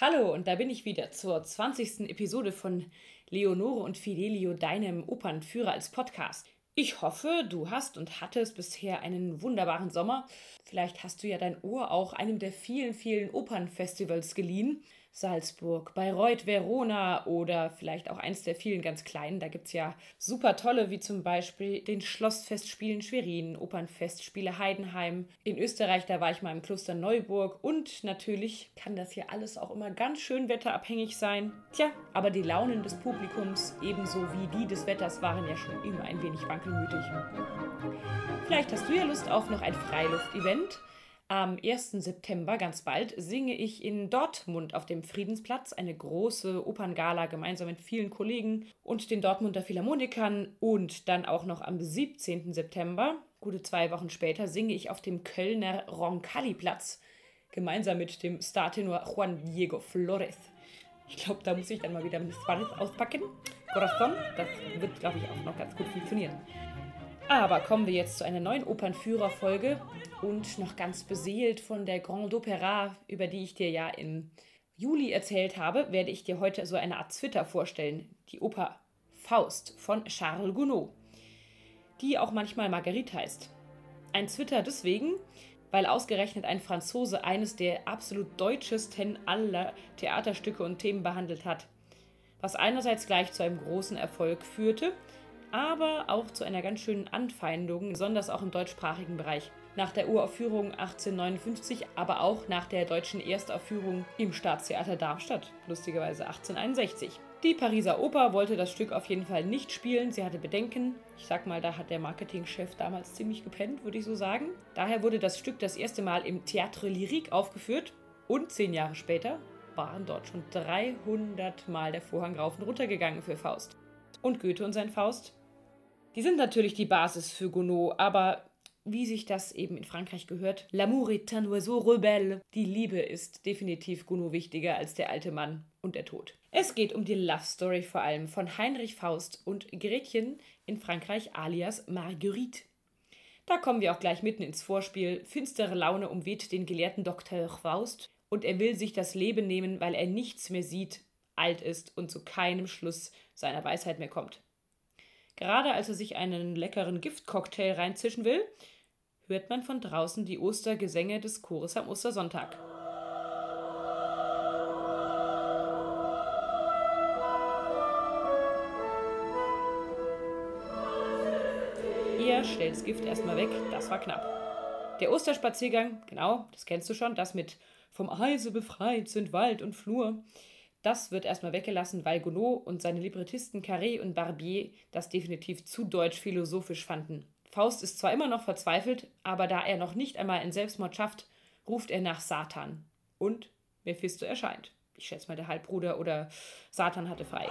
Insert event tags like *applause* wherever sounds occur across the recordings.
Hallo, und da bin ich wieder zur 20. Episode von Leonore und Fidelio, deinem Opernführer als Podcast. Ich hoffe, du hast und hattest bisher einen wunderbaren Sommer. Vielleicht hast du ja dein Ohr auch einem der vielen, vielen Opernfestivals geliehen. Salzburg, Bayreuth, Verona oder vielleicht auch eins der vielen ganz kleinen. Da gibt es ja super tolle, wie zum Beispiel den Schlossfestspielen Schwerin, Opernfestspiele Heidenheim. In Österreich, da war ich mal im Kloster Neuburg und natürlich kann das hier alles auch immer ganz schön wetterabhängig sein. Tja, aber die Launen des Publikums ebenso wie die des Wetters waren ja schon immer ein wenig wankelmütig. Vielleicht hast du ja Lust auf noch ein Freiluft-Event. Am 1. September, ganz bald, singe ich in Dortmund auf dem Friedensplatz eine große Operngala gemeinsam mit vielen Kollegen und den Dortmunder Philharmonikern. Und dann auch noch am 17. September, gute zwei Wochen später, singe ich auf dem Kölner Roncalli-Platz gemeinsam mit dem Startenor Juan Diego Flores. Ich glaube, da muss ich dann mal wieder ein Suarez auspacken. Corazon, das wird, glaube ich, auch noch ganz gut funktionieren. Aber kommen wir jetzt zu einer neuen Opernführerfolge und noch ganz beseelt von der Grande Opera, über die ich dir ja im Juli erzählt habe, werde ich dir heute so eine Art Twitter vorstellen. Die Oper Faust von Charles Gounod, die auch manchmal Marguerite heißt. Ein Twitter deswegen, weil ausgerechnet ein Franzose eines der absolut deutschesten aller Theaterstücke und Themen behandelt hat. Was einerseits gleich zu einem großen Erfolg führte, aber auch zu einer ganz schönen Anfeindung, besonders auch im deutschsprachigen Bereich. Nach der Uraufführung 1859, aber auch nach der deutschen Erstaufführung im Staatstheater Darmstadt, lustigerweise 1861. Die Pariser Oper wollte das Stück auf jeden Fall nicht spielen, sie hatte Bedenken. Ich sag mal, da hat der Marketingchef damals ziemlich gepennt, würde ich so sagen. Daher wurde das Stück das erste Mal im Théâtre Lyrique aufgeführt und zehn Jahre später waren dort schon 300 Mal der Vorhang rauf und runter gegangen für Faust. Und Goethe und sein Faust die sind natürlich die Basis für Gounod, aber wie sich das eben in Frankreich gehört, l'amour est un oiseau rebelle. Die Liebe ist definitiv Gounod wichtiger als der alte Mann und der Tod. Es geht um die Love Story vor allem von Heinrich Faust und Gretchen in Frankreich alias Marguerite. Da kommen wir auch gleich mitten ins Vorspiel. Finstere Laune umweht den gelehrten Dr. Faust und er will sich das Leben nehmen, weil er nichts mehr sieht, alt ist und zu keinem Schluss seiner Weisheit mehr kommt. Gerade als er sich einen leckeren Giftcocktail reinzischen will, hört man von draußen die Ostergesänge des Chores am Ostersonntag. Ihr stellt das Gift erstmal weg, das war knapp. Der Osterspaziergang, genau, das kennst du schon, das mit vom Eise befreit sind Wald und Flur. Das wird erstmal weggelassen, weil Gounod und seine Librettisten Carré und Barbier das definitiv zu deutsch philosophisch fanden. Faust ist zwar immer noch verzweifelt, aber da er noch nicht einmal in Selbstmord schafft, ruft er nach Satan. Und Mephisto erscheint. Ich schätze mal der Halbbruder oder Satan hatte frei.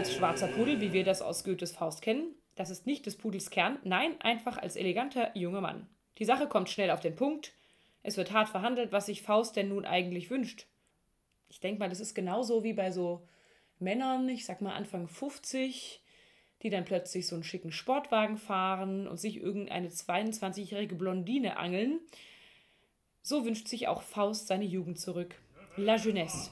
Als schwarzer Pudel, wie wir das aus Goethes Faust kennen. Das ist nicht des Pudels Kern, nein, einfach als eleganter junger Mann. Die Sache kommt schnell auf den Punkt. Es wird hart verhandelt, was sich Faust denn nun eigentlich wünscht. Ich denke mal, das ist genauso wie bei so Männern, ich sag mal Anfang 50, die dann plötzlich so einen schicken Sportwagen fahren und sich irgendeine 22-jährige Blondine angeln. So wünscht sich auch Faust seine Jugend zurück. La Jeunesse.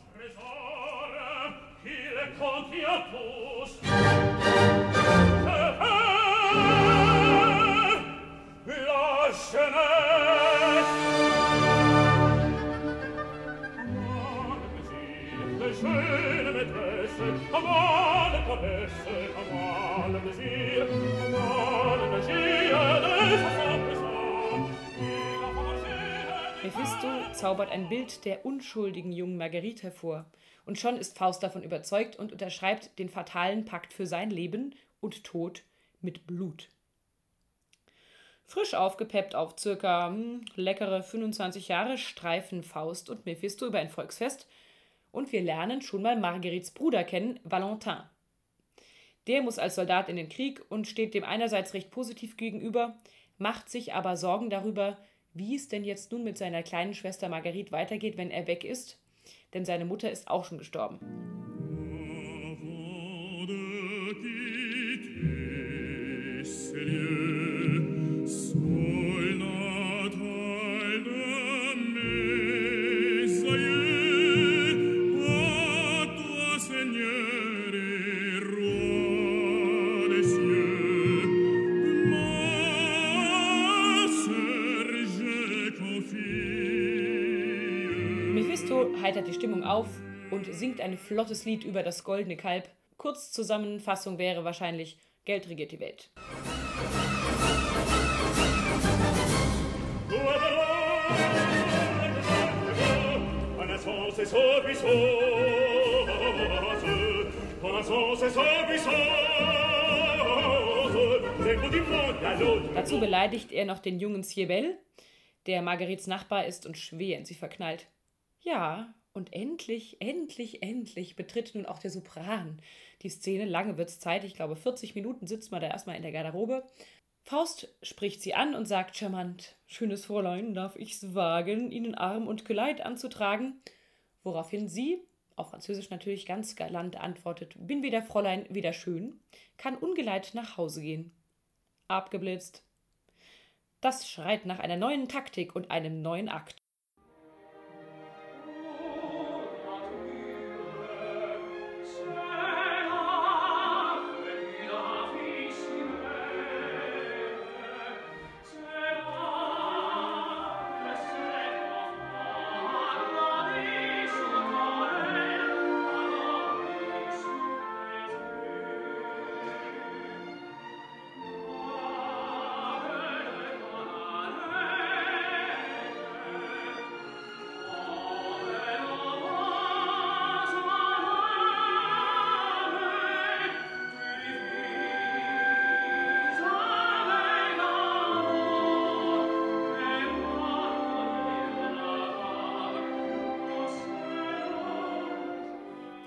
Mephisto zaubert ein Bild der unschuldigen jungen Marguerite hervor, und schon ist Faust davon überzeugt und unterschreibt den fatalen Pakt für sein Leben und Tod mit Blut. Frisch aufgepeppt auf circa hm, leckere 25 Jahre streifen Faust und Mephisto über ein Volksfest und wir lernen schon mal Marguerites Bruder kennen, Valentin. Der muss als Soldat in den Krieg und steht dem einerseits recht positiv gegenüber, macht sich aber Sorgen darüber, wie es denn jetzt nun mit seiner kleinen Schwester Marguerite weitergeht, wenn er weg ist, denn seine Mutter ist auch schon gestorben. Und singt ein flottes Lied über das goldene Kalb. Kurzzusammenfassung wäre wahrscheinlich Geld regiert die Welt. Dazu beleidigt er noch den jungen Siebel, der Marguerites Nachbar ist und schwer in sie verknallt. Ja, und endlich, endlich, endlich betritt nun auch der Sopran die Szene. Lange wird es Zeit, ich glaube 40 Minuten sitzt man da erstmal in der Garderobe. Faust spricht sie an und sagt charmant: Schönes Fräulein, darf ich's wagen, Ihnen Arm und Geleit anzutragen? Woraufhin sie, auf Französisch natürlich ganz galant, antwortet: Bin weder Fräulein, weder schön, kann ungeleit nach Hause gehen. Abgeblitzt. Das schreit nach einer neuen Taktik und einem neuen Akt.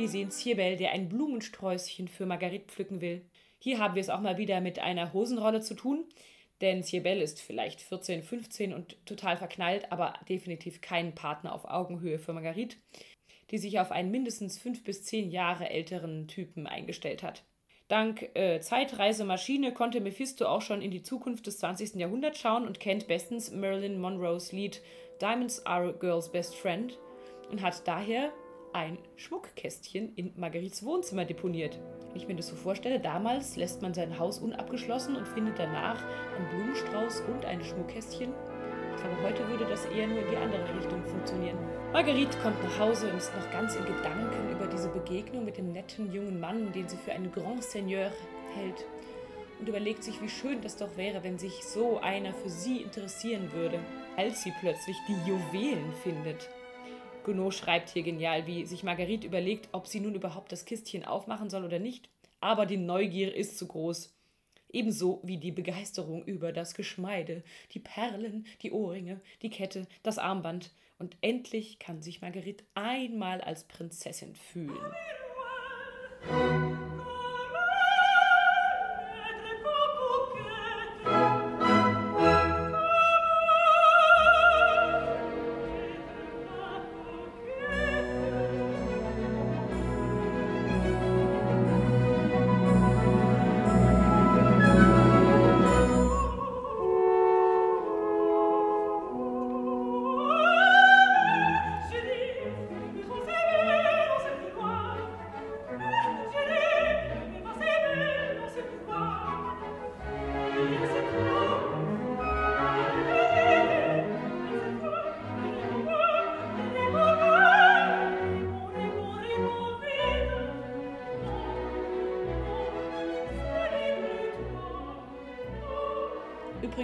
Wir sehen Zirbel, der ein Blumensträußchen für Marguerite pflücken will. Hier haben wir es auch mal wieder mit einer Hosenrolle zu tun, denn Zirbel ist vielleicht 14, 15 und total verknallt, aber definitiv kein Partner auf Augenhöhe für Marguerite, die sich auf einen mindestens fünf bis zehn Jahre älteren Typen eingestellt hat. Dank äh, Zeitreisemaschine konnte Mephisto auch schon in die Zukunft des 20. Jahrhunderts schauen und kennt bestens Marilyn Monroes Lied Diamonds Are a Girl's Best Friend und hat daher ein Schmuckkästchen in Marguerites Wohnzimmer deponiert. Wenn ich mir das so vorstelle, damals lässt man sein Haus unabgeschlossen und findet danach einen Blumenstrauß und ein Schmuckkästchen. Ich glaube, heute würde das eher nur in die andere Richtung funktionieren. Marguerite kommt nach Hause und ist noch ganz in Gedanken über diese Begegnung mit dem netten jungen Mann, den sie für einen Grand Seigneur hält. Und überlegt sich, wie schön das doch wäre, wenn sich so einer für sie interessieren würde, als sie plötzlich die Juwelen findet. Gounod schreibt hier genial, wie sich Marguerite überlegt, ob sie nun überhaupt das Kistchen aufmachen soll oder nicht. Aber die Neugier ist zu groß. Ebenso wie die Begeisterung über das Geschmeide, die Perlen, die Ohrringe, die Kette, das Armband. Und endlich kann sich Marguerite einmal als Prinzessin fühlen.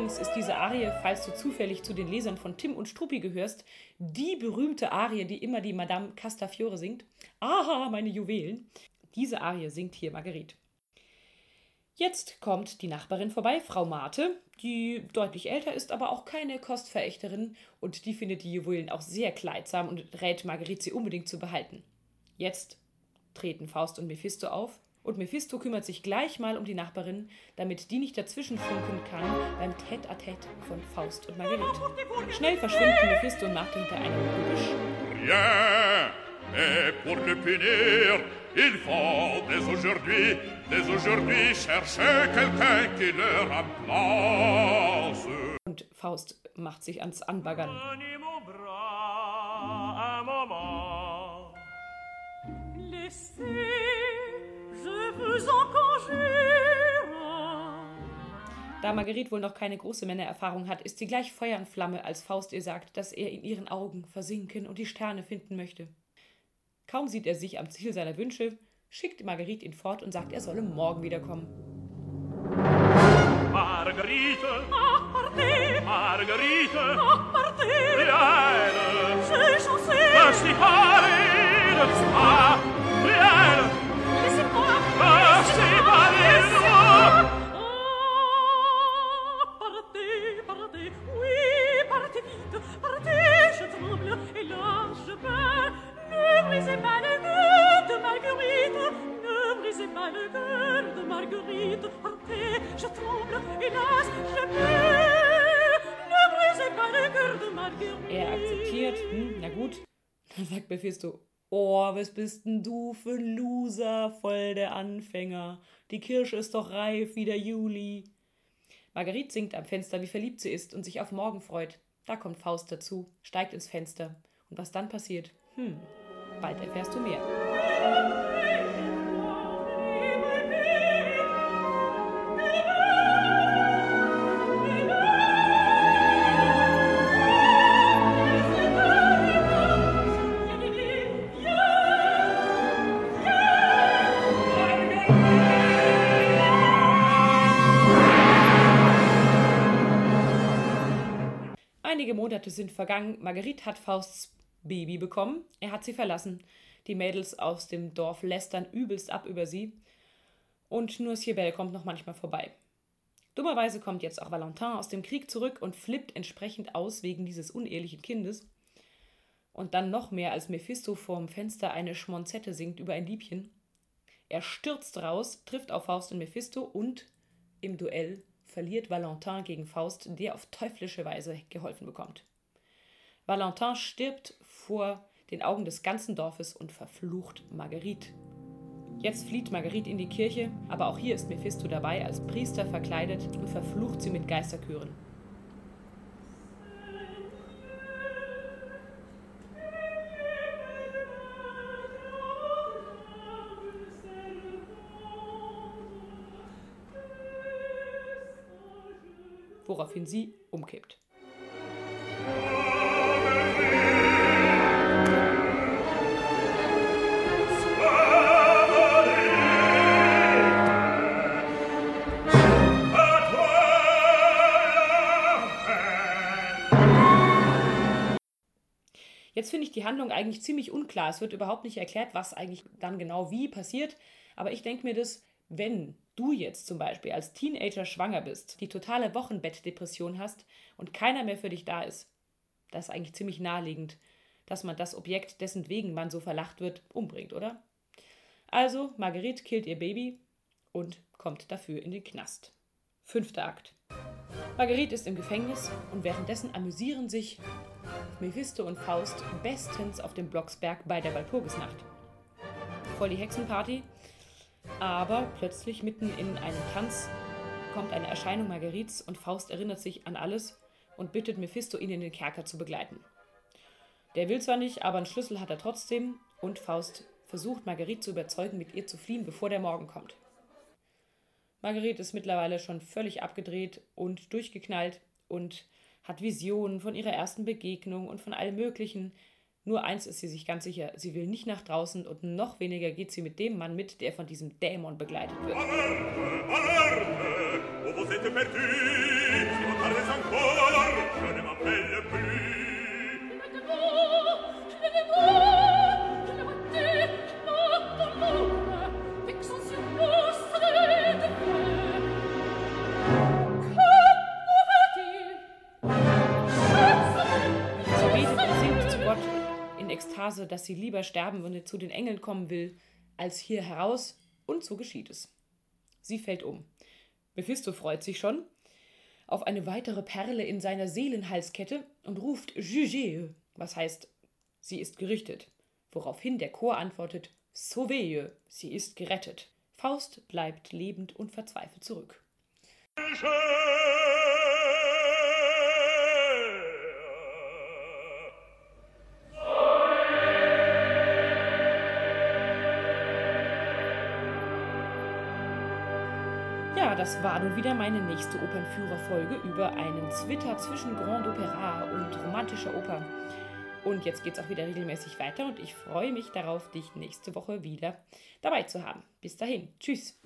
Übrigens ist diese Arie, falls du zufällig zu den Lesern von Tim und Struppi gehörst, die berühmte Arie, die immer die Madame Castafiore singt. Aha, meine Juwelen. Diese Arie singt hier Marguerite. Jetzt kommt die Nachbarin vorbei, Frau Mate, die deutlich älter ist, aber auch keine Kostverächterin und die findet die Juwelen auch sehr kleidsam und rät Marguerite, sie unbedingt zu behalten. Jetzt treten Faust und Mephisto auf Und Mephisto kümmert sich gleich mal um die Nachbarin, damit die nicht dazwischen funken kann beim Tête-à-Tête von Faust und Marguerite. Schnell verschwinden Mephisto und Martin hinter einem Gebüsch. Rien, mais pour le punir, il faut dès aujourd'hui, dès aujourd'hui chercher quelqu'un qui le remplace. Und Faust macht sich ans Anbaggern. Laissez, Da Marguerite wohl noch keine große Männererfahrung hat, ist sie gleich Feuer und Flamme, als Faust ihr sagt, dass er in ihren Augen versinken und die Sterne finden möchte. Kaum sieht er sich am Ziel seiner Wünsche, schickt Marguerite ihn fort und sagt, er solle morgen wiederkommen. Marguerite, Marguerite, partez, viens, j'ai chancé, Er akzeptiert, hm, na gut. *laughs* Dann sagt Mephisto, oh, was bist denn du für ein Loser, voll der Anfänger. Die Kirsche ist doch reif wie der Juli. Marguerite singt am Fenster, wie verliebt sie ist und sich auf morgen freut. Da kommt Faust dazu, steigt ins Fenster. Und was dann passiert? Hm, bald erfährst du mehr. Monate sind vergangen. Marguerite hat Fausts Baby bekommen. Er hat sie verlassen. Die Mädels aus dem Dorf lästern übelst ab über sie. Und nur Sibel kommt noch manchmal vorbei. Dummerweise kommt jetzt auch Valentin aus dem Krieg zurück und flippt entsprechend aus wegen dieses unehelichen Kindes. Und dann noch mehr, als Mephisto vorm Fenster eine Schmonzette singt über ein Liebchen. Er stürzt raus, trifft auf Faust und Mephisto und im Duell verliert Valentin gegen Faust, der auf teuflische Weise geholfen bekommt. Valentin stirbt vor den Augen des ganzen Dorfes und verflucht Marguerite. Jetzt flieht Marguerite in die Kirche, aber auch hier ist Mephisto dabei als Priester verkleidet und verflucht sie mit Geisterchören. Woraufhin sie umkippt. Jetzt finde ich die Handlung eigentlich ziemlich unklar. Es wird überhaupt nicht erklärt, was eigentlich dann genau wie passiert. Aber ich denke mir das, wenn du jetzt zum Beispiel als Teenager schwanger bist, die totale Wochenbettdepression hast und keiner mehr für dich da ist, das ist eigentlich ziemlich naheliegend, dass man das Objekt, dessen wegen man so verlacht wird, umbringt, oder? Also, Marguerite killt ihr Baby und kommt dafür in den Knast. Fünfter Akt. Marguerite ist im Gefängnis und währenddessen amüsieren sich Mephisto und Faust bestens auf dem Blocksberg bei der Walpurgisnacht. Voll die Hexenparty, aber plötzlich mitten in einem Tanz kommt eine Erscheinung Marguerites und Faust erinnert sich an alles und bittet Mephisto, ihn in den Kerker zu begleiten. Der will zwar nicht, aber einen Schlüssel hat er trotzdem und Faust versucht Marguerite zu überzeugen, mit ihr zu fliehen, bevor der Morgen kommt. Marguerite ist mittlerweile schon völlig abgedreht und durchgeknallt und hat Visionen von ihrer ersten Begegnung und von allem Möglichen. Nur eins ist sie sich ganz sicher, sie will nicht nach draußen und noch weniger geht sie mit dem Mann mit, der von diesem Dämon begleitet wird. Alerte, alerte, où Ekstase, dass sie lieber sterben würde, zu den Engeln kommen will, als hier heraus Und so geschieht es. Sie fällt um. Mephisto freut sich schon auf eine weitere Perle in seiner Seelenhalskette und ruft Jugez, was heißt, sie ist gerichtet. Woraufhin der Chor antwortet Sauvez, sie ist gerettet. Faust bleibt lebend und verzweifelt zurück. Ja, das war nun wieder meine nächste Opernführerfolge über einen Zwitter zwischen Grand Opera und romantischer Oper. Und jetzt geht es auch wieder regelmäßig weiter und ich freue mich darauf, dich nächste Woche wieder dabei zu haben. Bis dahin, tschüss.